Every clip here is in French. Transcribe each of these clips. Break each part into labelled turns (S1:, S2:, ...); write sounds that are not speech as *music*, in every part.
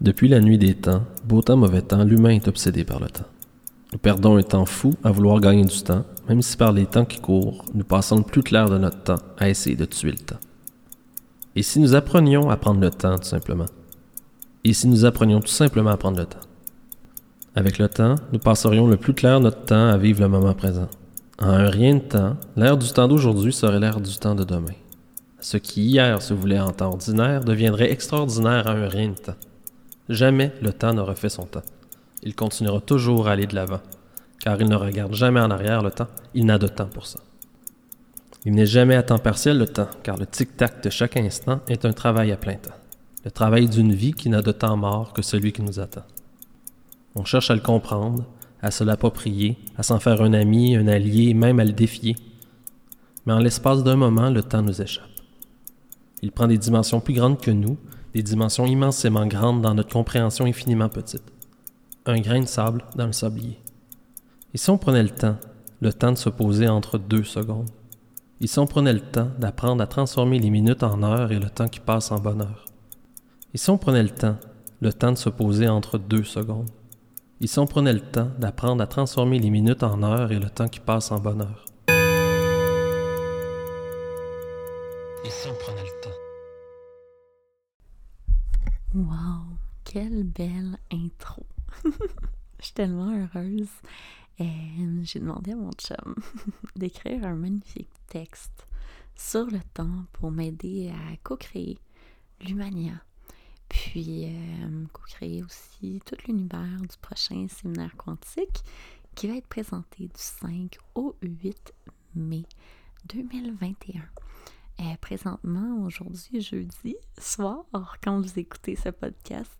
S1: Depuis la nuit des temps, beau temps, mauvais temps, l'humain est obsédé par le temps. Nous perdons un temps fou à vouloir gagner du temps, même si par les temps qui courent, nous passons le plus clair de notre temps à essayer de tuer le temps. Et si nous apprenions à prendre le temps, tout simplement? Et si nous apprenions tout simplement à prendre le temps? Avec le temps, nous passerions le plus clair de notre temps à vivre le moment présent. En un rien de temps, l'ère du temps d'aujourd'hui serait l'ère du temps de demain. Ce qui hier se voulait en temps ordinaire deviendrait extraordinaire à un rien de temps. Jamais le temps n'aura fait son temps. Il continuera toujours à aller de l'avant, car il ne regarde jamais en arrière le temps, il n'a de temps pour ça. Il n'est jamais à temps partiel le temps, car le tic-tac de chaque instant est un travail à plein temps. Le travail d'une vie qui n'a de temps mort que celui qui nous attend. On cherche à le comprendre, à se l'approprier, à s'en faire un ami, un allié, même à le défier. Mais en l'espace d'un moment, le temps nous échappe. Il prend des dimensions plus grandes que nous, des dimensions immensément grandes dans notre compréhension infiniment petite. Un grain de sable dans le sablier. Et si on prenait le temps, le temps de se poser entre deux secondes? Et si on prenait le temps d'apprendre à transformer les minutes en heures et le temps qui passe en bonheur? Et si on prenait le temps, le temps de se poser entre deux secondes? Et si on prenait le temps d'apprendre à transformer les minutes en heures et le temps qui passe en bonheur? Et si prenait le
S2: Wow, quelle belle intro. *laughs* Je suis tellement heureuse. Euh, J'ai demandé à mon chum *laughs* d'écrire un magnifique texte sur le temps pour m'aider à co-créer l'Humania. Puis euh, co-créer aussi tout l'univers du prochain séminaire quantique qui va être présenté du 5 au 8 mai 2021. Euh, présentement, aujourd'hui, jeudi soir, quand vous écoutez ce podcast,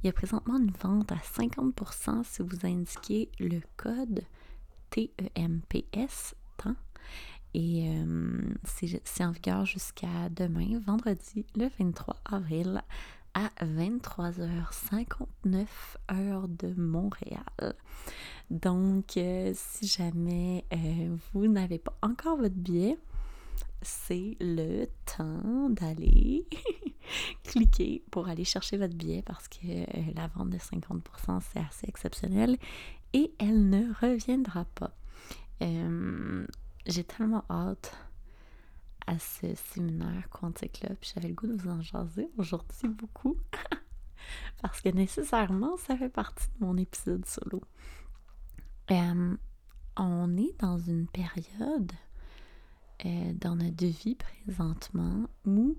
S2: il y a présentement une vente à 50% si vous indiquez le code TEMPS, temps. Et euh, c'est en vigueur jusqu'à demain, vendredi, le 23 avril, à 23h59 heure de Montréal. Donc, euh, si jamais vous n'avez pas encore votre billet, c'est le temps d'aller *laughs* cliquer pour aller chercher votre billet parce que euh, la vente de 50% c'est assez exceptionnel et elle ne reviendra pas. Euh, j'ai tellement hâte à ce séminaire Quantique Club. J'avais le goût de vous en jaser aujourd'hui beaucoup *laughs* parce que nécessairement ça fait partie de mon épisode solo. Euh, on est dans une période euh, dans notre vie présentement où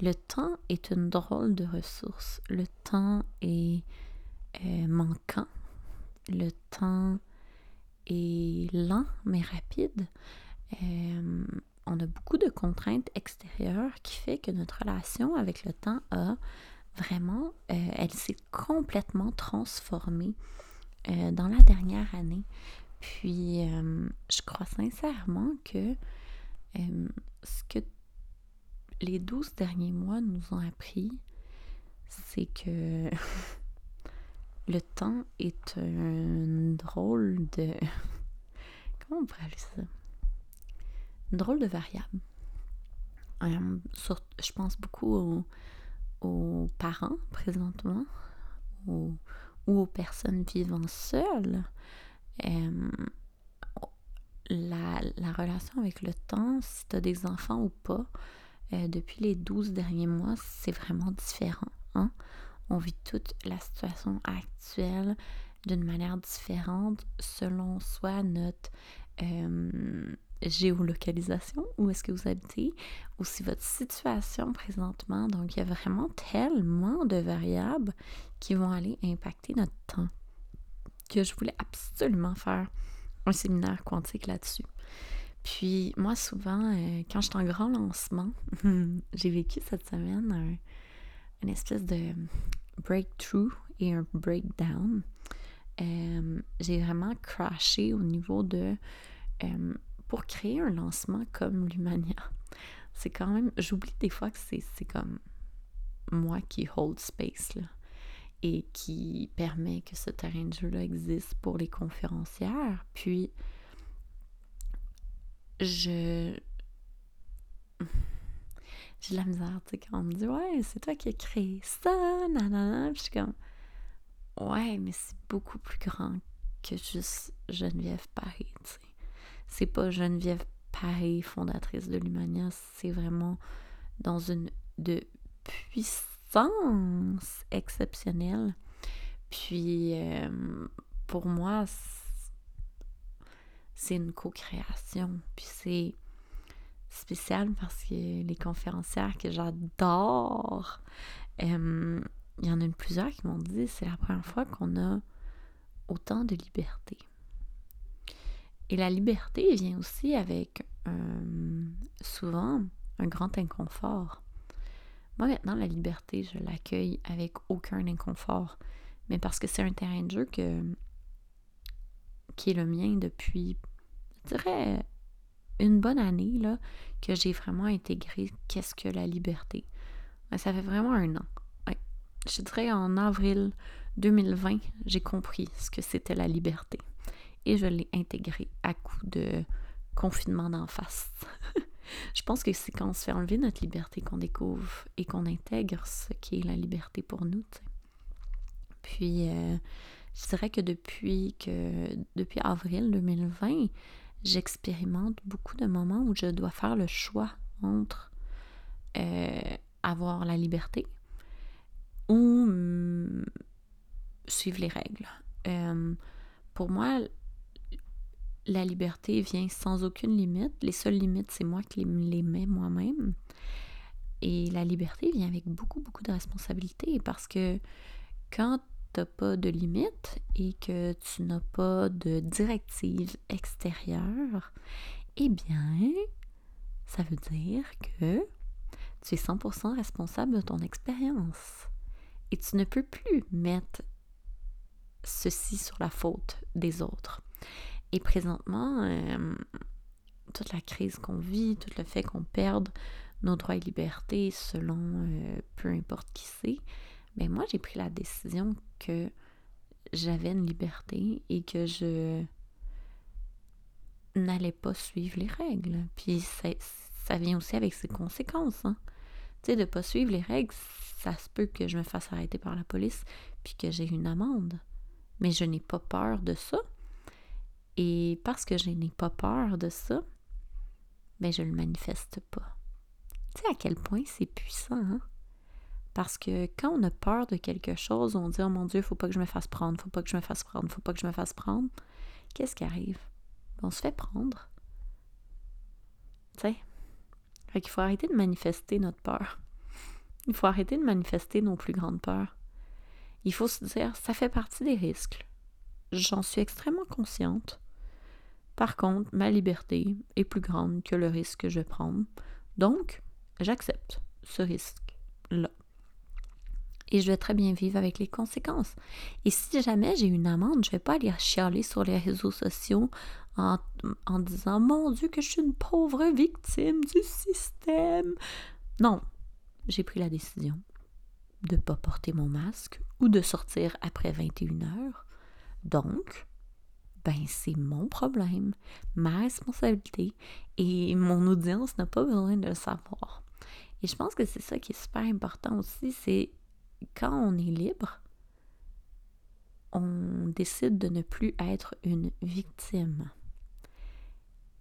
S2: le temps est une drôle de ressource. Le temps est euh, manquant. Le temps est lent mais rapide. Euh, on a beaucoup de contraintes extérieures qui fait que notre relation avec le temps a vraiment, elle s'est complètement transformée dans la dernière année. Puis, je crois sincèrement que ce que les douze derniers mois nous ont appris, c'est que *laughs* le temps est un drôle de... *laughs* Comment on pourrait appeler ça? Une drôle de variable. je pense beaucoup aux, parents présentement, ou aux personnes vivant seules la, relation avec le temps, si tu as des enfants ou pas, euh, depuis les 12 derniers mois, c'est vraiment différent. Hein? On vit toute la situation actuelle d'une manière différente selon soit notre euh, géolocalisation, où est-ce que vous habitez, ou si votre situation présentement. Donc, il y a vraiment tellement de variables qui vont aller impacter notre temps que je voulais absolument faire un séminaire quantique là-dessus. Puis moi, souvent, euh, quand je suis en grand lancement, *laughs* j'ai vécu cette semaine un, une espèce de breakthrough et un breakdown. Euh, j'ai vraiment crashé au niveau de... Euh, pour créer un lancement comme l'Humania, *laughs* c'est quand même... J'oublie des fois que c'est comme moi qui hold space, là et qui permet que ce terrain de jeu-là existe pour les conférencières. Puis, je j'ai de la misère, tu sais, quand on me dit, ouais, c'est toi qui as créé ça, nanana. Puis je suis comme, ouais, mais c'est beaucoup plus grand que juste Geneviève Paris, tu sais. C'est pas Geneviève Paris, fondatrice de l'Humania, c'est vraiment dans une de puissance exceptionnelle. Puis, euh, pour moi, c'est une co-création. Puis c'est spécial parce que les conférencières que j'adore, euh, il y en a plusieurs qui m'ont dit c'est la première fois qu'on a autant de liberté. Et la liberté vient aussi avec souvent un grand inconfort. Moi maintenant, la liberté, je l'accueille avec aucun inconfort, mais parce que c'est un terrain de jeu que, qui est le mien depuis, je dirais, une bonne année, là, que j'ai vraiment intégré qu'est-ce que la liberté. Ça fait vraiment un an. Je dirais en avril 2020, j'ai compris ce que c'était la liberté. Et je l'ai intégré à coup de confinement d'en face. *laughs* je pense que c'est quand on se fait enlever notre liberté qu'on découvre et qu'on intègre ce qui est la liberté pour nous. Puis, euh, je dirais que depuis, que depuis avril 2020, j'expérimente beaucoup de moments où je dois faire le choix entre euh, avoir la liberté ou suivre les règles. Euh, pour moi, la liberté vient sans aucune limite. Les seules limites, c'est moi qui les mets moi-même. Et la liberté vient avec beaucoup, beaucoup de responsabilités parce que quand pas de limites et que tu n'as pas de directive extérieure, eh bien, ça veut dire que tu es 100% responsable de ton expérience. Et tu ne peux plus mettre ceci sur la faute des autres. Et présentement, euh, toute la crise qu'on vit, tout le fait qu'on perde nos droits et libertés selon euh, peu importe qui c'est, mais moi, j'ai pris la décision que j'avais une liberté et que je n'allais pas suivre les règles. Puis ça, vient aussi avec ses conséquences. Hein. Tu sais, de ne pas suivre les règles, ça se peut que je me fasse arrêter par la police puis que j'ai une amende. Mais je n'ai pas peur de ça. Et parce que je n'ai pas peur de ça, ben je ne le manifeste pas. Tu sais à quel point c'est puissant, hein? Parce que quand on a peur de quelque chose, on dit Oh mon Dieu, faut pas que je me fasse prendre, faut pas que je me fasse prendre, faut pas que je me fasse prendre. Qu'est-ce qui arrive? On se fait prendre. Tu sais? Fait qu'il faut arrêter de manifester notre peur. Il faut arrêter de manifester nos plus grandes peurs. Il faut se dire, ça fait partie des risques. J'en suis extrêmement consciente. Par contre, ma liberté est plus grande que le risque que je prendre. Donc, j'accepte ce risque-là et je vais très bien vivre avec les conséquences. Et si jamais j'ai une amende, je ne vais pas aller chialer sur les réseaux sociaux en, en, disant Mon Dieu, que je suis une pauvre victime du système. Non, j'ai pris la décision de ne pas porter mon masque ou de sortir après 21 heures. Donc, ben c'est mon problème, ma responsabilité et mon audience n'a pas besoin de le savoir. Et je pense que c'est ça qui est super important aussi, c'est quand on est libre, on décide de ne plus être une victime.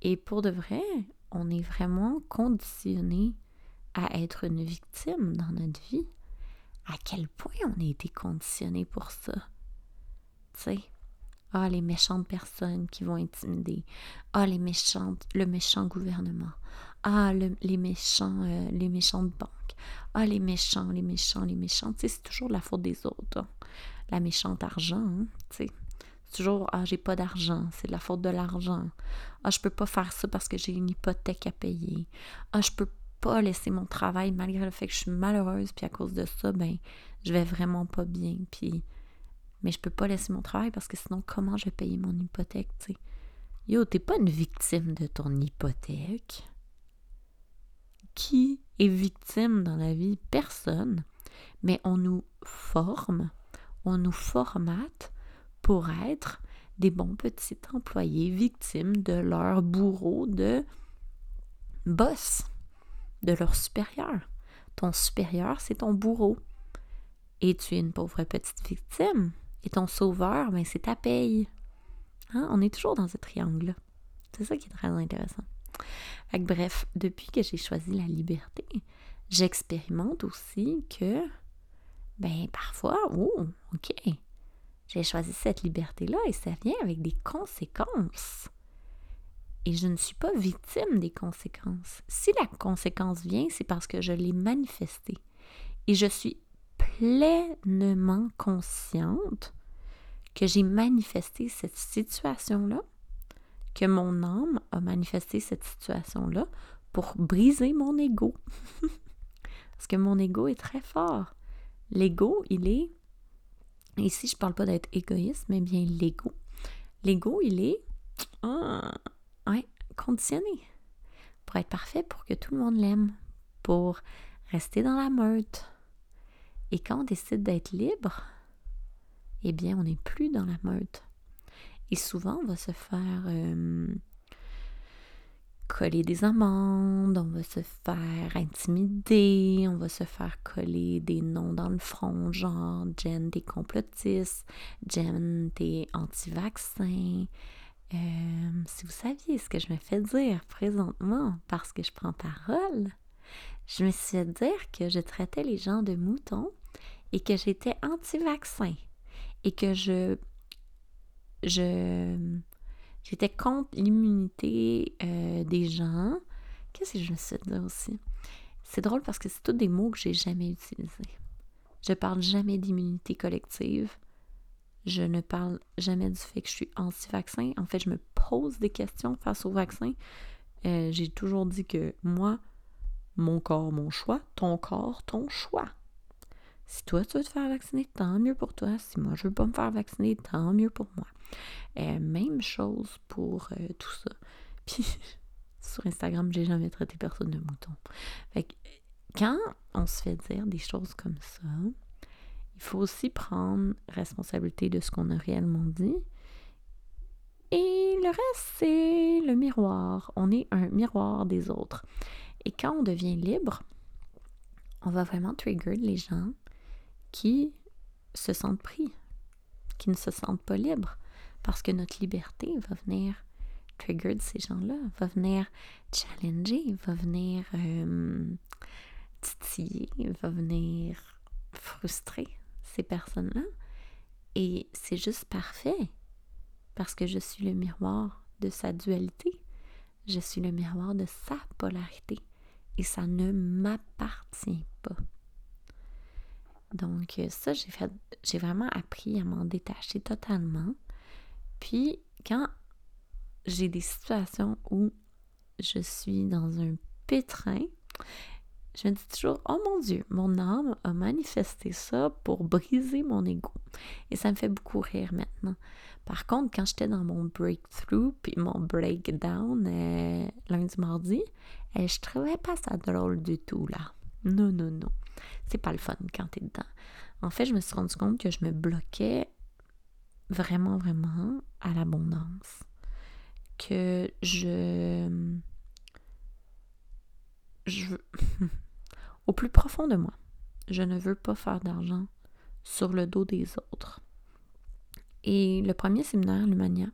S2: Et pour de vrai, on est vraiment conditionné à être une victime dans notre vie. À quel point on a été conditionné pour ça? Tu sais, ah, les méchantes personnes qui vont intimider. Ah, les méchantes, le méchant gouvernement. Ah, les méchants, euh, les méchantes banques. Ah, les méchants, les méchants, les méchants. Tu sais, c'est toujours la faute des autres. Hein. La méchante argent, hein, tu sais. C'est toujours, ah, j'ai pas d'argent, c'est la faute de l'argent. Ah, je peux pas faire ça parce que j'ai une hypothèque à payer. Ah, je peux pas laisser mon travail malgré le fait que je suis malheureuse, puis à cause de ça, ben, je vais vraiment pas bien. Puis, mais je peux pas laisser mon travail parce que sinon, comment je vais payer mon hypothèque, tu sais? Yo, t'es pas une victime de ton hypothèque. Qui est victime dans la vie? Personne. Mais on nous forme, on nous formate pour être des bons petits employés victimes de leur bourreau de boss, de leur supérieur. Ton supérieur, c'est ton bourreau. Et tu es une pauvre petite victime. Et ton sauveur, ben, c'est ta paye. Hein? On est toujours dans ce triangle-là. C'est ça qui est très intéressant. bref, depuis que j'ai choisi la liberté, j'expérimente aussi que, ben, parfois, oh, OK, j'ai choisi cette liberté-là et ça vient avec des conséquences. Et je ne suis pas victime des conséquences. Si la conséquence vient, c'est parce que je l'ai manifestée. Et je suis pleinement consciente que j'ai manifesté cette situation-là, que mon âme a manifesté cette situation-là pour briser mon ego. *laughs* Parce que mon ego est très fort. L'ego, il est, ici je ne parle pas d'être égoïste, mais bien l'ego. L'ego, il est ah, conditionné pour être parfait, pour que tout le monde l'aime, pour rester dans la meute. Et quand on décide d'être libre, eh bien, on n'est plus dans la meute. Et souvent, on va se faire euh, coller des amendes, on va se faire intimider, on va se faire coller des noms dans le front, genre Jen, t'es complotiste, Jen, t'es anti-vaccin. Euh, si vous saviez ce que je me fais dire présentement parce que je prends parole, je me suis fait dire que je traitais les gens de moutons et que j'étais anti-vaccin et que je, j'étais contre l'immunité euh, des gens. Qu'est-ce que je me suis dit aussi? C'est drôle parce que c'est tous des mots que j'ai jamais utilisés. Je parle jamais d'immunité collective. Je ne parle jamais du fait que je suis anti-vaccin. En fait, je me pose des questions face au vaccin. Euh, j'ai toujours dit que moi, mon corps, mon choix, ton corps, ton choix. Si toi, tu veux te faire vacciner, tant mieux pour toi. Si moi, je veux pas me faire vacciner, tant mieux pour moi. Euh, même chose pour euh, tout ça. *laughs* Puis, sur Instagram, j'ai jamais traité personne de mouton. Fait que, quand on se fait dire des choses comme ça, il faut aussi prendre responsabilité de ce qu'on a réellement dit. Et le reste, c'est le miroir. On est un miroir des autres. Et quand on devient libre, on va vraiment trigger les gens qui se sentent pris, qui ne se sentent pas libres, parce que notre liberté va venir trigger ces gens-là, va venir challenger, va venir euh, titiller, va venir frustrer ces personnes-là. Et c'est juste parfait, parce que je suis le miroir de sa dualité, je suis le miroir de sa polarité, et ça ne m'appartient pas. Donc euh, ça, j'ai vraiment appris à m'en détacher totalement. Puis quand j'ai des situations où je suis dans un pétrin, je me dis toujours, oh mon Dieu, mon âme a manifesté ça pour briser mon ego. Et ça me fait beaucoup rire maintenant. Par contre, quand j'étais dans mon breakthrough puis mon breakdown euh, lundi, mardi, euh, je trouvais pas ça drôle du tout là. Non, non, non. C'est pas le fun quand t'es dedans. En fait, je me suis rendu compte que je me bloquais vraiment, vraiment à l'abondance. Que je. Je. *laughs* Au plus profond de moi, je ne veux pas faire d'argent sur le dos des autres. Et le premier séminaire, l'Humania,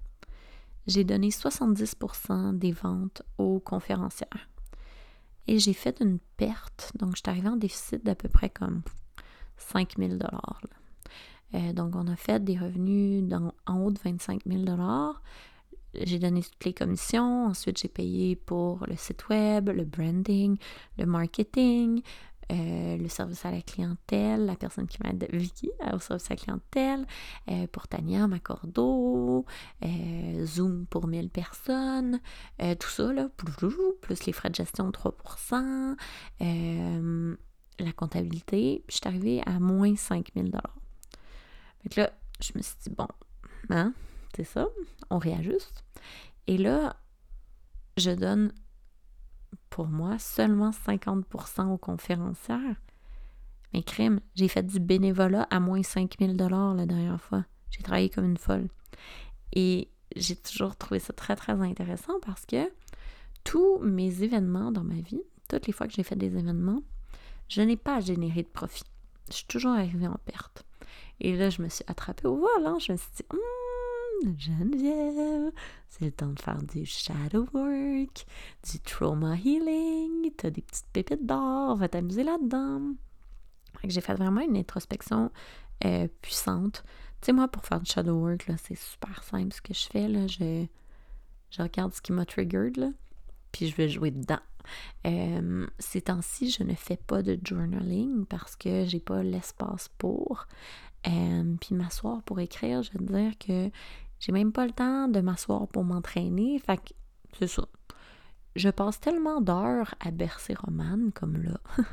S2: j'ai donné 70% des ventes aux conférencières. Et j'ai fait une perte. Donc, je suis arrivée en déficit d'à peu près comme 5000 dollars. Euh, donc, on a fait des revenus en haut de 25 000 dollars. J'ai donné toutes les commissions. Ensuite, j'ai payé pour le site web, le branding, le marketing, euh, le service à la clientèle, la personne qui m'aide, Vicky, euh, au service à la clientèle, euh, pour Tania, Macordo, Zoom pour 1000 personnes, tout ça, là, plus les frais de gestion de 3%, la comptabilité, puis je suis arrivée à moins 5000 Donc là, je me suis dit, bon, hein, c'est ça, on réajuste. Et là, je donne pour moi seulement 50% aux conférencières. Mais crime, j'ai fait du bénévolat à moins 5000 dollars la dernière fois. J'ai travaillé comme une folle. Et j'ai toujours trouvé ça très, très intéressant parce que tous mes événements dans ma vie, toutes les fois que j'ai fait des événements, je n'ai pas généré de profit. Je suis toujours arrivée en perte. Et là, je me suis attrapée au vol. Hein. Je me suis dit, hum, Geneviève, c'est le temps de faire du shadow work, du trauma healing, t'as des petites pépites d'or, va t'amuser là-dedans. J'ai fait vraiment une introspection euh, puissante. Tu sais, moi, pour faire du shadow work, c'est super simple ce que je fais. Je, je regarde ce qui m'a triggered, puis je vais jouer dedans. Euh, ces temps-ci, je ne fais pas de journaling parce que j'ai pas l'espace pour. Euh, puis m'asseoir pour écrire, je veux dire que j'ai même pas le temps de m'asseoir pour m'entraîner. Fait que c'est ça. Je passe tellement d'heures à bercer Romane comme là. *laughs*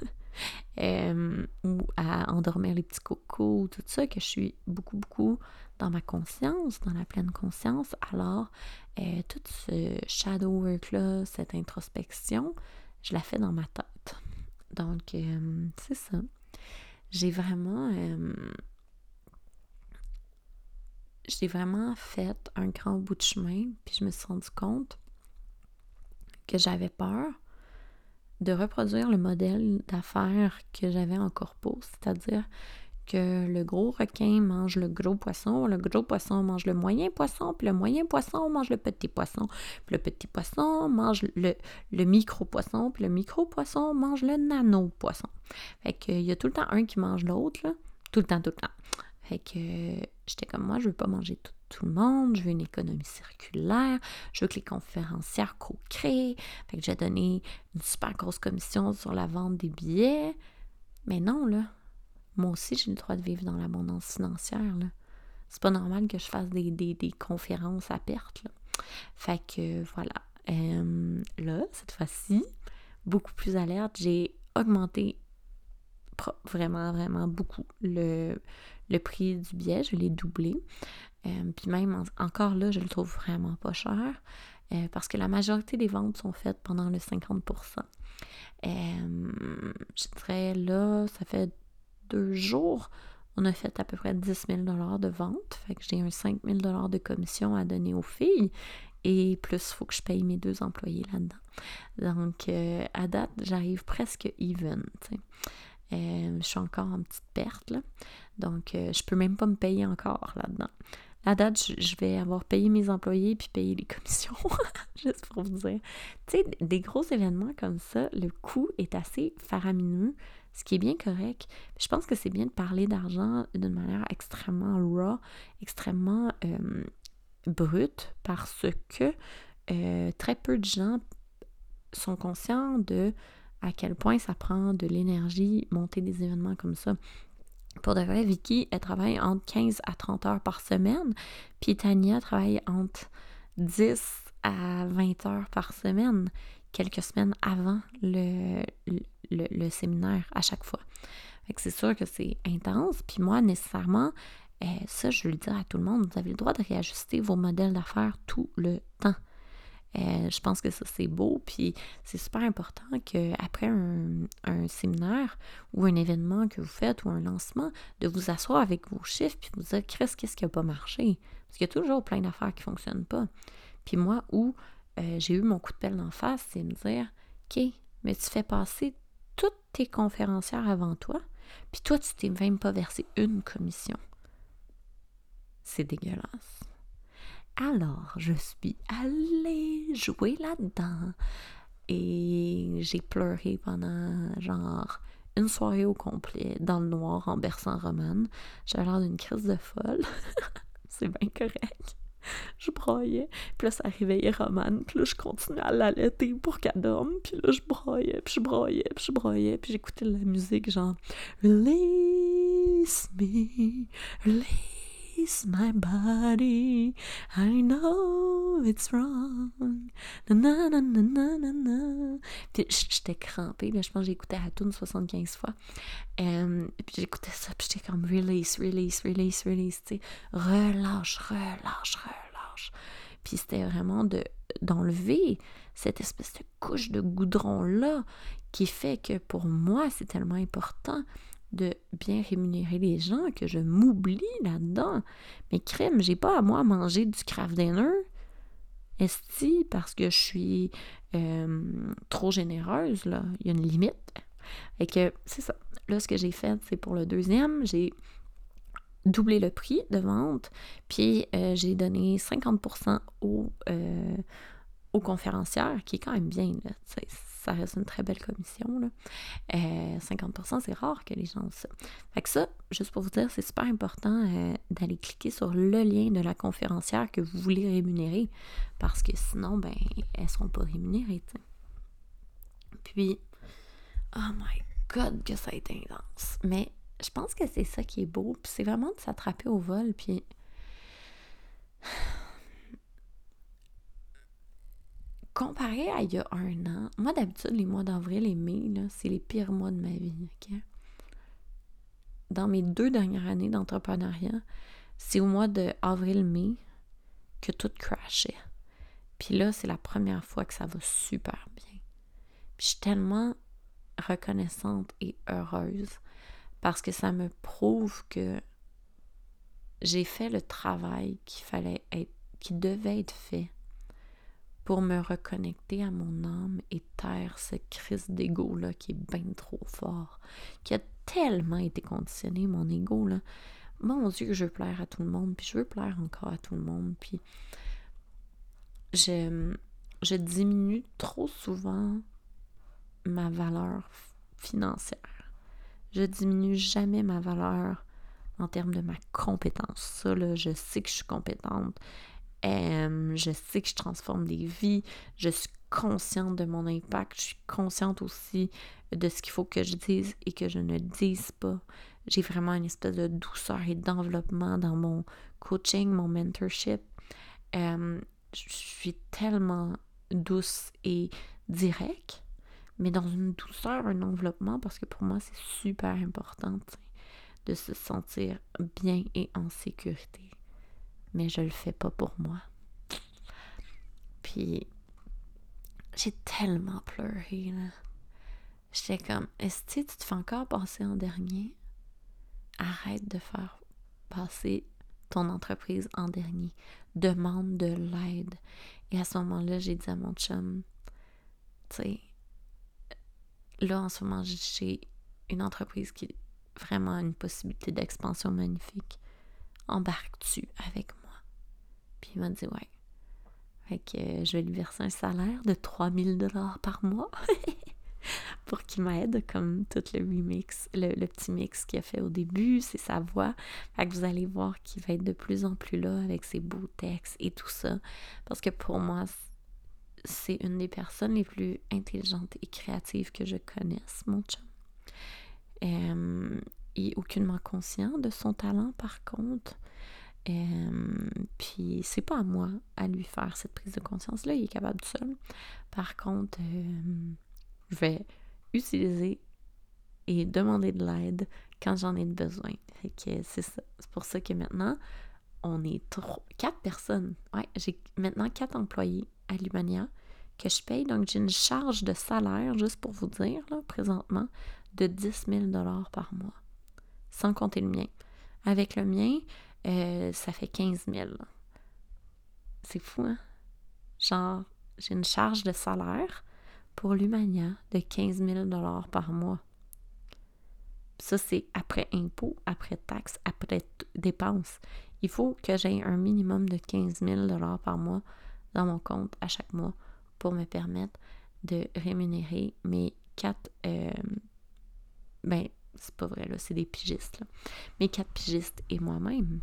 S2: Euh, ou à endormir les petits cocos, tout ça, que je suis beaucoup, beaucoup dans ma conscience, dans la pleine conscience. Alors, euh, tout ce shadow work-là, cette introspection, je la fais dans ma tête. Donc, euh, c'est ça. J'ai vraiment. J'ai vraiment fait un grand bout de chemin, puis je me suis rendu compte que j'avais peur de reproduire le modèle d'affaires que j'avais en corpo, c'est-à-dire que le gros requin mange le gros poisson, le gros poisson mange le moyen poisson, puis le moyen poisson mange le petit poisson, puis le petit poisson mange le, le micro-poisson, puis le micro-poisson mange le nano-poisson. Fait qu'il y a tout le temps un qui mange l'autre. Tout le temps, tout le temps. Fait que j'étais comme moi, je veux pas manger tout le monde, je veux une économie circulaire, je veux que les conférencières co-créent, fait que j'ai donné une super grosse commission sur la vente des billets. Mais non, là, moi aussi, j'ai le droit de vivre dans l'abondance financière, là. C'est pas normal que je fasse des, des, conférences à perte. Fait que, voilà. Euh, là, cette fois-ci, beaucoup plus alerte, j'ai augmenté vraiment, vraiment beaucoup le, le prix du billet, je l'ai doublé. Euh, puis même encore là, je le trouve vraiment pas cher euh, parce que la majorité des ventes sont faites pendant le 50% euh, Je dirais là, ça fait deux jours, on a fait à peu près 10 000 de vente. Fait que j'ai un 5 000 de commission à donner aux filles. Et plus, il faut que je paye mes deux employés là-dedans. Donc, à date, j'arrive presque even. Je suis encore en petite perte. Là. Donc, je peux même pas me payer encore là-dedans à date, je vais avoir payé mes employés puis payé les *laughs* commissions, juste pour vous dire. Tu sais, des gros événements comme ça, le coût est assez faramineux, ce qui est bien correct. Je pense que c'est bien de parler d'argent d'une manière extrêmement raw, extrêmement euh, brute, parce que euh, très peu de gens sont conscients de à quel point ça prend de l'énergie monter des événements comme ça. Pour de vrai, Vicky, elle travaille entre 15 à 30 heures par semaine, puis Tania travaille entre 10 à 20 heures par semaine, quelques semaines avant le, séminaire à chaque fois. c'est sûr que c'est intense, puis moi, nécessairement, euh, ça, je veux le dire à tout le monde, vous avez le droit de réajuster vos modèles d'affaires tout le temps. Euh, je pense que ça, c'est beau. Puis c'est super important qu'après un, un séminaire ou un événement que vous faites ou un lancement, de vous asseoir avec vos chiffres puis vous dire, qu'est-ce qui n'a pas marché? Parce qu'il y a toujours plein d'affaires qui ne fonctionnent pas. Puis moi, où euh, j'ai eu mon coup de pelle en face, c'est me dire, OK, mais tu fais passer toutes tes conférencières avant toi, puis toi, tu t'es même pas versé une commission. C'est dégueulasse. Alors, je suis allée jouer là-dedans et j'ai pleuré pendant genre une soirée au complet dans le noir en berçant Romane. J'avais l'air d'une crise de folle. *laughs* C'est bien correct. Je broyais. Puis là, ça réveillait Romane. Puis là, je continuais à l'allaiter pour qu'elle dorme. Puis là, je broyais, puis je broyais, puis je broyais. Puis j'écoutais la musique genre « Release me, release my body. I know it's wrong. J'étais crampée. Je pense que j'écoutais la tune 75 fois. Um, puis j'écoutais ça. Puis j'étais comme release, release, release, release. Tu sais, relâche, relâche, relâche. Puis c'était vraiment de d'enlever cette espèce de couche de goudron-là qui fait que pour moi, c'est tellement important de bien rémunérer les gens que je m'oublie là-dedans. Mais crème, j'ai pas à moi manger du craft dinner. Esti, parce que je suis euh, trop généreuse, là? Il y a une limite. Et que c'est ça. Là, ce que j'ai fait, c'est pour le deuxième, j'ai doublé le prix de vente, puis euh, j'ai donné 50% au, euh, aux conférencières, qui est quand même bien. Là, ça reste une très belle commission. Là. 50%, euh, c'est rare que les gens ont ça. Fait que ça, juste pour vous dire, c'est super important euh, d'aller cliquer sur le lien de la conférencière que vous voulez rémunérer. Parce que sinon, ben, elles ne seront pas rémunérées. Puis, oh my god, que ça a été intense. Mais je pense que c'est ça qui est beau. Puis c'est vraiment de s'attraper au vol. Puis comparé à il y a un an, moi d'habitude, les mois d'avril et mai, c'est les pires mois de ma vie. Dans mes deux dernières années d'entrepreneuriat, c'est au mois de avril-mai que tout crashait. Puis là, c'est la première fois que ça va super bien. Puis je suis tellement reconnaissante et heureuse parce que ça me prouve que j'ai fait le travail qu'il fallait être, qui devait être fait pour me reconnecter à mon âme et taire ce crise d'ego-là qui est bien trop fort, qui a tellement été conditionné, mon ego-là. Mon Dieu, je veux plaire à tout le monde, puis je veux plaire encore à tout le monde, puis je, je diminue trop souvent ma valeur financière. Je diminue jamais ma valeur en termes de ma compétence. Ça, là, je sais que je suis compétente. Je sais que je transforme des vies. Je suis consciente de mon impact. Je suis consciente aussi de ce qu'il faut que je dise et que je ne dise pas. J'ai vraiment une espèce de douceur et d'enveloppement dans mon coaching, mon mentorship. Je suis tellement douce et directe, mais dans une douceur, un enveloppement, parce que pour moi, c'est super important de se sentir bien et en sécurité mais je le fais pas pour moi. Puis j'ai tellement pleuré là. J'étais comme, est-ce que tu te fais encore passer en dernier? Arrête de faire passer ton entreprise en dernier. Demande de l'aide. Et à ce moment-là, j'ai dit à mon chum, tu sais, là en ce moment, j'ai une entreprise qui a vraiment une possibilité d'expansion magnifique. Embarque-tu avec? Puis il m'a dit ouais. Fait que euh, je vais lui verser un salaire de 3000 dollars par mois *laughs* pour qu'il m'aide, comme tout le remix, le, petit mix qu'il a fait au début, c'est sa voix. Fait que vous allez voir qu'il va être de plus en plus là avec ses beaux textes et tout ça. Parce que pour moi, c'est une des personnes les plus intelligentes et créatives que je connaisse, mon chum. Euh, il est aucunement conscient de son talent, par contre. Euh, puis c'est pas à moi à lui faire cette prise de conscience-là, il est capable tout seul. Par contre, euh, je vais utiliser et demander de l'aide quand j'en ai besoin. c'est ça. C'est pour ça que maintenant, on est quatre personnes. Ouais, j'ai maintenant quatre employés à Lumania que je paye. Donc, j'ai une charge de salaire, juste pour vous dire, là, présentement, de 10 000 par mois. Sans compter le mien. Avec le mien, euh, ça fait 15 000. C'est fou, hein? Genre, j'ai une charge de salaire pour l'Humania de 15 000 par mois. Ça, c'est après impôts, après taxes, après dépenses. Il faut que j'aie un minimum de 15 000 par mois dans mon compte à chaque mois pour me permettre de rémunérer mes quatre, euh, ben, c'est pas vrai, là, c'est des pigistes, là. Mes quatre pigistes et moi-même.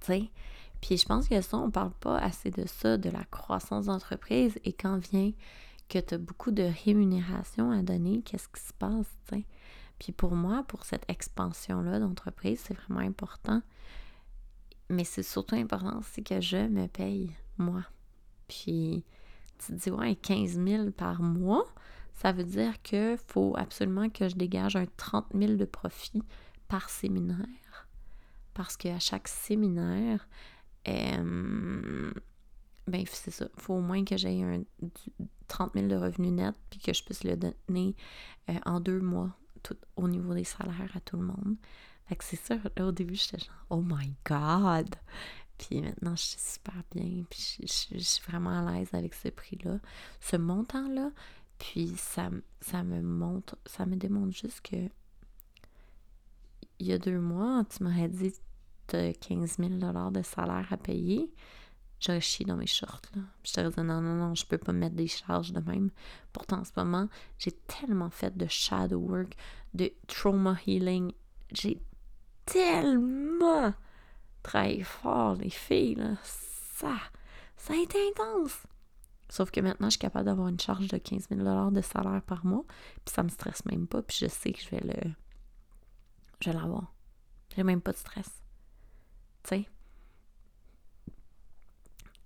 S2: Tu? Puis je pense que ça, on parle pas assez de ça, de la croissance d'entreprise. Et quand vient que tu as beaucoup de rémunération à donner, qu'est-ce qui se passe, tu? Puis pour moi, pour cette expansion-là d'entreprise, c'est vraiment important. Mais c'est surtout important, c'est que je me paye, moi. Puis tu te dis, ouais, 15 000 par mois, ça veut dire qu'il faut absolument que je dégage un 30 000 de profit par séminaire. Parce qu'à chaque séminaire, euh, ben c'est ça, il faut au moins que j'aie un 30 000 de revenus nets puis que je puisse le donner euh, en deux mois au niveau des salaires à tout le monde. Fait que c'est ça, là, au début, j'étais genre, oh my god! Puis maintenant, je suis super bien, puis je suis vraiment à l'aise avec ce prix-là, ce montant-là. Puis ça, ça me montre, ça me démontre juste que il y a deux mois, tu m'aurais dit as 15 000 de salaire à payer. J'aurais chié dans mes shorts. Là. je t'aurais dit non, non, non, je peux pas mettre des charges de même. Pourtant, en ce moment, j'ai tellement fait de shadow work, de trauma healing. J'ai tellement travaillé fort, les filles. Là. Ça, ça a été intense. Sauf que maintenant, je suis capable d'avoir une charge de 15 000 de salaire par mois. Puis ça me stresse même pas. Puis je sais que je vais le. Je vais l'avoir. J'ai même pas de stress. Tu sais?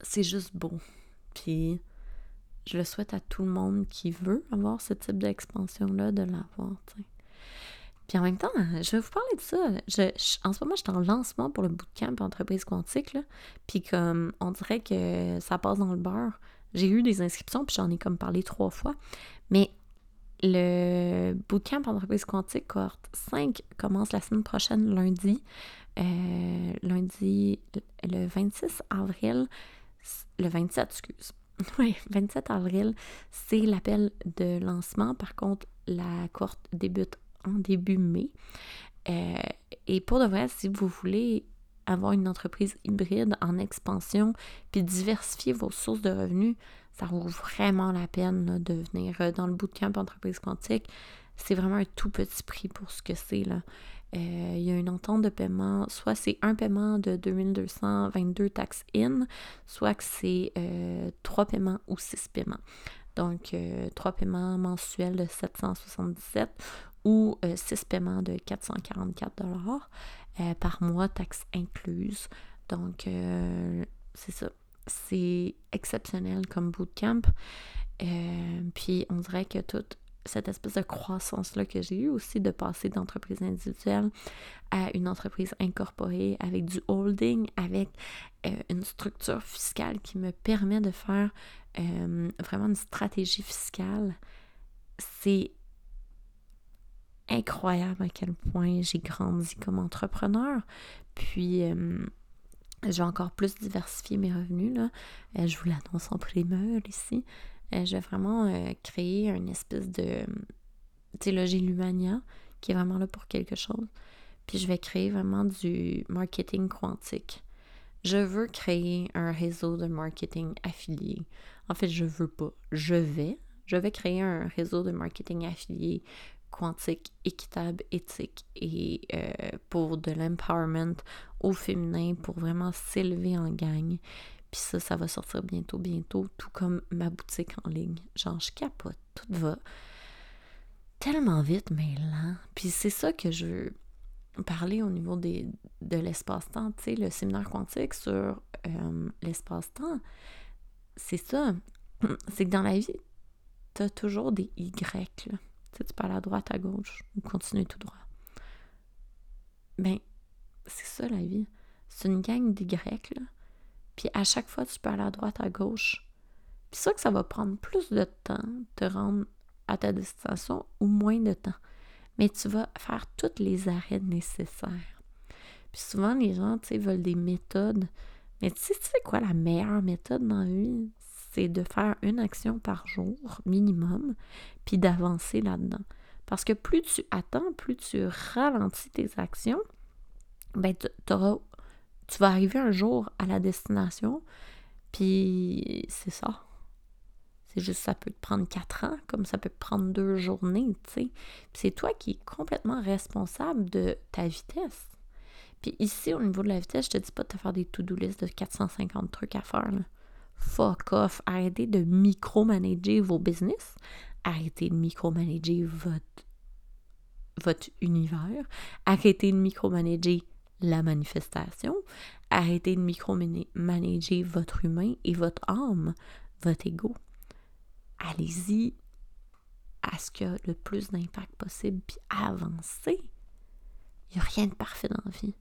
S2: C'est juste beau. Puis je le souhaite à tout le monde qui veut avoir ce type d'expansion-là de l'avoir, tu sais. Puis en même temps, je vais vous parler de ça. Je, en ce moment, je suis en lancement pour le bootcamp entreprise quantique. Là. Puis comme on dirait que ça passe dans le beurre. J'ai eu des inscriptions, puis j'en ai comme parlé trois fois. Mais le bootcamp entreprise quantique cohorte 5 commence la semaine prochaine, lundi. Euh, lundi, le 26 avril. Le 27, excuse. *laughs* Oui, 27 avril, c'est l'appel de lancement. Par contre, la cohorte débute en début mai. Euh, et pour de vrai, si vous voulez avoir une entreprise hybride en expansion, puis diversifier vos sources de revenus, ça vaut vraiment la peine de venir euh, dans le bootcamp entreprise quantique. C'est vraiment un tout petit prix pour ce que c'est. Euh, il y a une entente de paiement, soit c'est un paiement de 2222 taxes in, soit que c'est euh, trois paiements ou six paiements. Donc, trois paiements mensuels de 777 ou six paiements de 444 dollars. Euh, par mois, taxes incluses. Donc, euh, c'est ça. C'est exceptionnel comme bootcamp. Euh, puis, on dirait que toute cette espèce de croissance-là que j'ai eue aussi de passer d'entreprise individuelle à une entreprise incorporée avec du holding, avec une structure fiscale qui me permet de faire vraiment une stratégie fiscale, c'est incroyable à quel point j'ai grandi comme entrepreneur. Puis, euh, j'ai encore plus diversifié mes revenus. Là. Euh, je vous l'annonce en primeur ici. Euh, je vais vraiment créer une espèce de. Tu sais, là, j'ai l'Humania qui est vraiment là pour quelque chose. Puis, je vais créer vraiment du marketing quantique. Je veux créer un réseau de marketing affilié. En fait, je veux pas. Je vais. Je vais créer un réseau de marketing affilié quantique, équitable, éthique et euh, pour de l'empowerment au féminin pour vraiment s'élever en gang. Puis ça, ça va sortir bientôt, bientôt, tout comme ma boutique en ligne. Genre, je capote, tout va tellement vite, mais lent. Puis c'est ça que je veux parler au niveau des, de l'espace-temps. Tu sais, le séminaire quantique sur euh, l'espace-temps, c'est ça. C'est que dans la vie, tu as toujours des Y. Là tu peux aller à droite, à gauche, ou continuer tout droit. Ben, c'est ça la vie. C'est une gang d'Y, là. Puis à chaque fois, tu peux aller à droite, à gauche. Puis ça que ça va prendre plus de temps te rendre à ta destination ou moins de temps. Mais tu vas faire tous les arrêts nécessaires. Puis souvent, les gens, tu sais, veulent des méthodes. Mais tu sais, tu sais quoi la meilleure méthode dans la vie? C'est de faire une action par jour minimum, puis d'avancer là-dedans. Parce que plus tu attends, plus tu ralentis tes actions, ben tu vas arriver un jour à la destination, puis c'est ça. C'est juste ça peut te prendre quatre ans, comme ça peut te prendre deux journées, tu sais. c'est toi qui es complètement responsable de ta vitesse. Puis ici, au niveau de la vitesse, je te dis pas de te faire des to-do list de 450 trucs à faire. Fuck off. Arrêtez de micromanager vos business. Arrêtez de micromanager votre, votre univers. Arrêtez de micromanager la manifestation. Arrêtez de micromanager votre humain et votre âme, votre ego. Allez-y à ce qu'il y a le plus d'impact possible, puis avancez. Il n'y a rien de parfait dans la vie.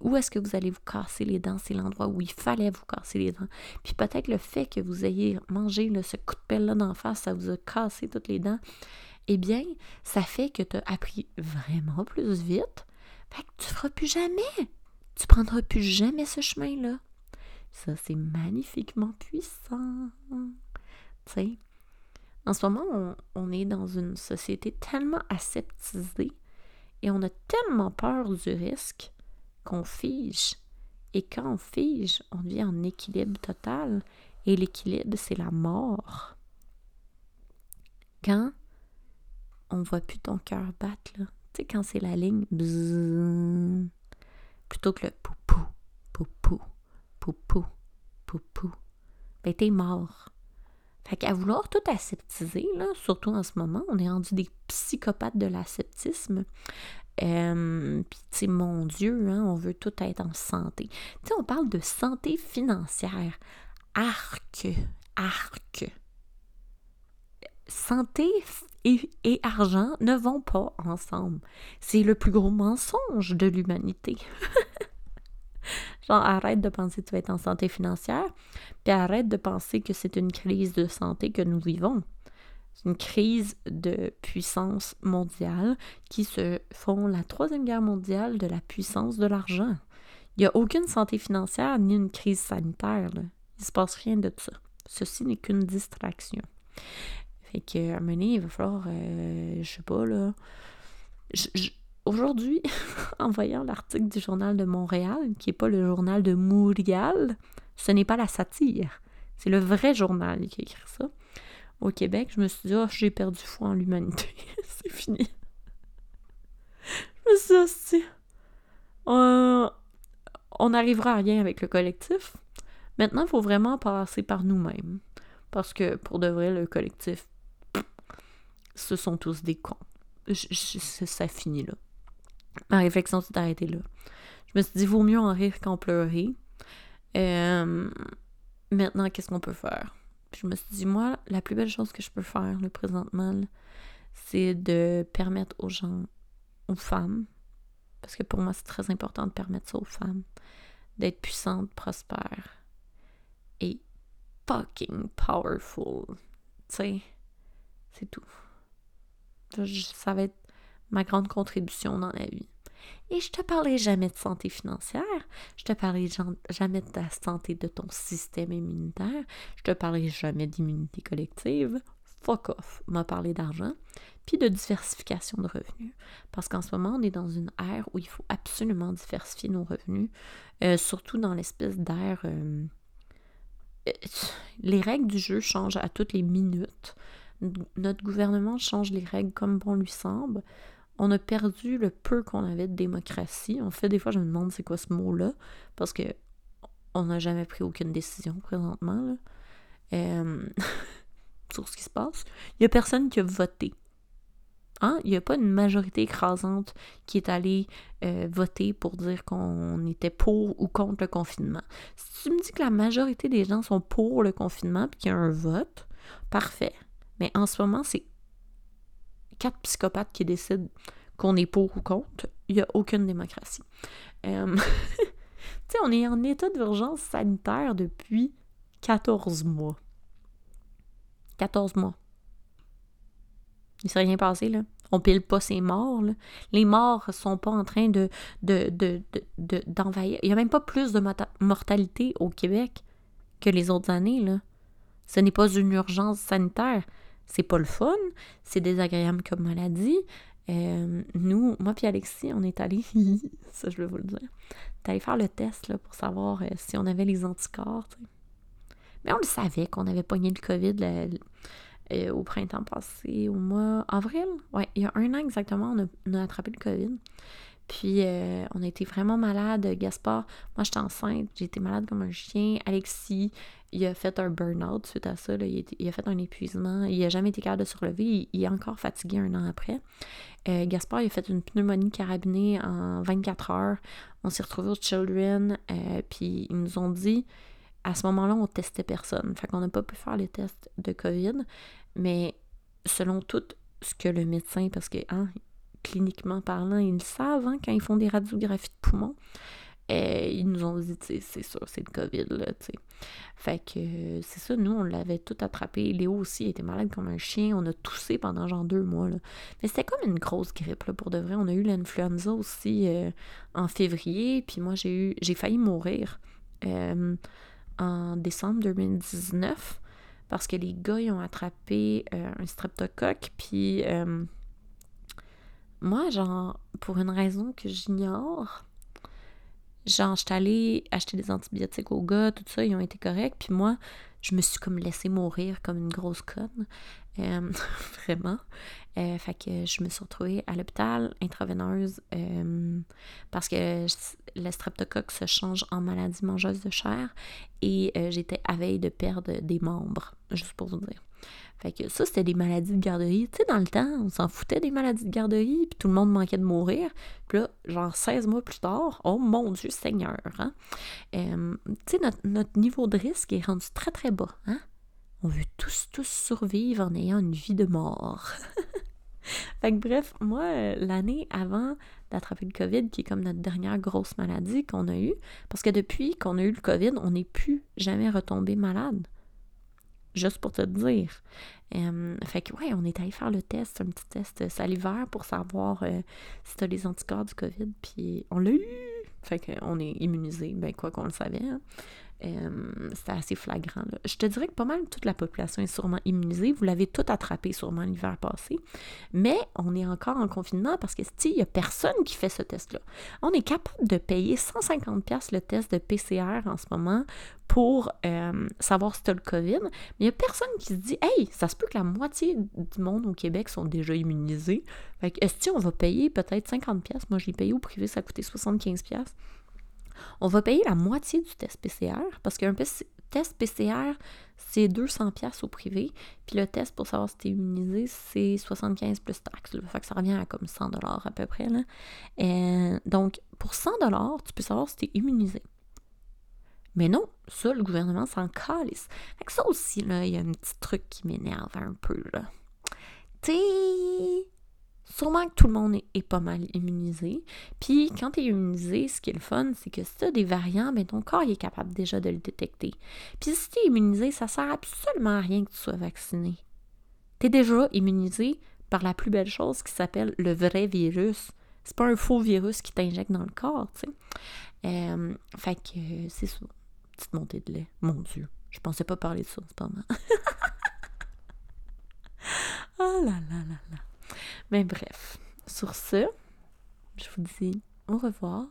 S2: Où est-ce que vous allez vous casser les dents? C'est l'endroit où il fallait vous casser les dents. Puis peut-être le fait que vous ayez mangé ce coup de pelle-là d'en face, ça vous a cassé toutes les dents. Eh bien, ça fait que tu as appris vraiment plus vite. Fait que tu ne feras plus jamais. Tu prendras plus jamais ce chemin-là. Ça, c'est magnifiquement puissant. Tu sais? En ce moment, on est dans une société tellement aseptisée et on a tellement peur du risque qu'on fige. Et quand on fige, on devient en équilibre total. Et l'équilibre, c'est la mort. Quand on voit plus ton cœur battre. Tu sais, quand c'est la ligne plutôt que le poupou, poupou, poupou, poupou, ben t'es mort. Fait qu'à vouloir tout aseptiser, là, surtout en ce moment, on est rendu des psychopathes de l'aseptisme. Euh, mon Dieu, hein, on veut tout être en santé. Tu sais, on parle de santé financière. Arc, arc. Santé et, et argent ne vont pas ensemble. C'est le plus gros mensonge de l'humanité. *laughs* Genre, arrête de penser que tu vas être en santé financière, puis arrête de penser que c'est une crise de santé que nous vivons. C'est une crise de puissance mondiale qui se font la troisième guerre mondiale de la puissance de l'argent. Il n'y a aucune santé financière ni une crise sanitaire. Il ne se passe rien de ça. Ceci n'est qu'une distraction. Fait que, un donné, il va falloir, euh, je sais pas, là. Aujourd'hui, *laughs* en voyant l'article du Journal de Montréal, qui n'est pas le journal de Montréal, ce n'est pas la satire. C'est le vrai journal qui écrit ça. Au Québec, je me suis dit, oh, j'ai perdu foi en l'humanité. *laughs* C'est fini. Je me suis dit, Hostie, euh, on n'arrivera à rien avec le collectif. Maintenant, il faut vraiment passer par nous-mêmes. Parce que pour de vrai, le collectif, ce sont tous des cons. Ça finit là. Ma réflexion s'est arrêtée là. Je me suis dit, vaut mieux en rire qu'en pleurer. Euh, maintenant, qu'est-ce qu'on peut faire? Puis je me suis dit, moi, la plus belle chose que je peux faire, le présentement, c'est de permettre aux gens, aux femmes, parce que pour moi, c'est très important de permettre ça aux femmes, d'être puissantes, prospères et fucking powerful. Tu sais, c'est tout. Ça va être ma grande contribution dans la vie. Et je te parlais jamais de santé financière, je te parlais jamais de ta santé de ton système immunitaire, je te parlais jamais d'immunité collective. Fuck off, m'a parlé d'argent, puis de diversification de revenus. Parce qu'en ce moment, on est dans une ère où il faut absolument diversifier nos revenus, euh, surtout dans l'espèce d'ère... euh, euh, les règles du jeu changent à toutes les minutes. Notre gouvernement change les règles comme bon lui semble. On a perdu le peu qu'on avait de démocratie. En fait, des fois, je me demande c'est quoi ce mot-là, parce que on n'a jamais pris aucune décision présentement là, euh, *laughs* sur ce qui se passe. Il n'y a personne qui a voté. Hein? Il n'y a pas une majorité écrasante qui est allée euh, voter pour dire qu'on était pour ou contre le confinement. Si tu me dis que la majorité des gens sont pour le confinement puis qu'il y a un vote, parfait. Mais en ce moment, c'est quatre psychopathes qui décident qu'on est pour ou contre. Il n'y a aucune démocratie. Euh, *laughs* tu sais, on est en état d'urgence sanitaire depuis 14 mois. 14 mois. Il s'est rien passé, là. On pile pas ces morts, là. Les morts sont pas en train de, de, de, de- de- d'envahir. Il y a même pas plus de mortalité au Québec que les autres années, là. Ce n'est pas une urgence sanitaire. C'est pas le fun. C'est désagréable comme maladie. Euh, nous, moi puis Alexis, on est allés, *laughs* ça je vais vous le dire, est allé faire le test pour savoir euh, si on avait les anticorps. Mais on le savait qu'on avait pogné le COVID euh, au printemps passé, au mois avril. Ouais, il y a un an exactement, on on a attrapé le COVID. Puis euh, on a été vraiment malade. Gaspard, moi j'étais enceinte, j'ai été malade comme un chien. Alexis, il a fait un burn-out suite à ça. Il, a fait un épuisement. Il n'a jamais été capable de se relever. Il, il est encore fatigué un an après. Euh, Gaspard, il a fait une pneumonie carabinée en 24 heures. On s'est retrouvés aux Children. euh, puis ils nous ont dit, à ce moment-là, on testait personne. Fait qu'on n'a pas pu faire les tests de COVID. Mais selon tout ce que le médecin, parce que hein, cliniquement parlant, ils le savent hein, quand ils font des radiographies de poumons. euh, ils nous ont dit, c'est sûr, c'est le COVID, là, tu sais. Fait que euh, c'est ça, nous, on l'avait tout attrapé. Léo aussi était malade comme un chien. On a toussé pendant genre deux mois, là. Mais c'était comme une grosse grippe, là, pour de vrai. On a eu l'influenza aussi euh, en février. Puis moi, j'ai eu, j'ai failli mourir en décembre 2019 parce que les gars, ils ont attrapé un streptocoque, puis moi, genre, pour une raison que j'ignore, genre, j'étais allée acheter des antibiotiques aux gars, tout ça, ils ont été corrects, puis moi, je me suis comme laissée mourir comme une grosse conne. Euh, *laughs* vraiment. Euh, fait que je me suis retrouvée à l'hôpital intraveineuse euh, parce que le streptocoque se change en maladie mangeuse de chair et j'étais à veille de perdre des membres, juste pour vous dire. Fait que ça, c'était des maladies de garderie. Tu sais, dans le temps, on s'en foutait des maladies de garderie, puis tout le monde manquait de mourir. Puis là, genre 16 mois plus tard, oh mon Dieu Seigneur, hein? tu sais, notre, niveau de risque est rendu très très bas, hein? On veut tous, tous survivre en ayant une vie de mort. *laughs* fait que bref, moi, euh, l'année avant d'attraper le COVID, qui est comme notre dernière grosse maladie qu'on a eue, parce que depuis qu'on a eu le COVID, on n'est plus jamais retombé malade. Juste pour te dire. fait que, ouais, on est allé faire le test, un petit test salivaire pour savoir euh, si tu as les anticorps du COVID, puis on l'a eu. Fait qu'on est immunisé, ben quoi qu'on le savait. Hein. Euh, c'était assez flagrant. Je te dirais que pas mal toute la population est sûrement immunisée. Vous l'avez tout attrapé sûrement l'hiver passé. Mais on est encore en confinement parce que il n'y a personne qui fait ce test-là. On est capable de payer 150$ le test de PCR en ce moment pour euh, savoir si tu as le COVID. Mais il n'y a personne qui se dit Hey, ça se peut que la moitié du monde au Québec sont déjà immunisés. Fait est-ce qu'on va payer peut-être 50$? Moi, j'ai payé au privé, ça coûté 75$ on va payer la moitié du test PCR parce qu'un test PCR, c'est 200 pièces au privé, puis le test pour savoir si tu es immunisé, c'est 75 plus taxes. Fait que ça revient à comme 100 dollars à peu près. Là. Euh, donc, pour 100 dollars, tu peux savoir si tu es immunisé. Mais non, ça, le gouvernement s'en calisse. Fait ça aussi, là, il y a un petit truc qui m'énerve un peu, là. Sûrement que tout le monde est, pas mal immunisé. Puis quand tu immunisé, ce qui est le fun, c'est que si tu as des variants, ben ton corps est capable déjà de le détecter. Puis si tu es immunisé, ça sert absolument à rien que tu sois vacciné. Tu es déjà immunisé par la plus belle chose qui s'appelle le vrai virus. C'est pas un faux virus qui t'injecte dans le corps, tu sais. Euh, fait que c'est ça. Petite montée de lait. Mon Dieu. Je pensais pas parler de ça, c'est pas mal. oh là là là là. Mais bref, sur ce, je vous dis au revoir.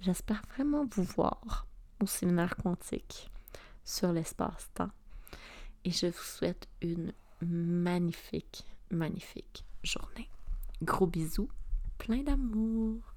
S2: J'espère vraiment vous voir au séminaire quantique sur l'espace-temps. Et je vous souhaite une magnifique, magnifique journée. Gros bisous, plein d'amour.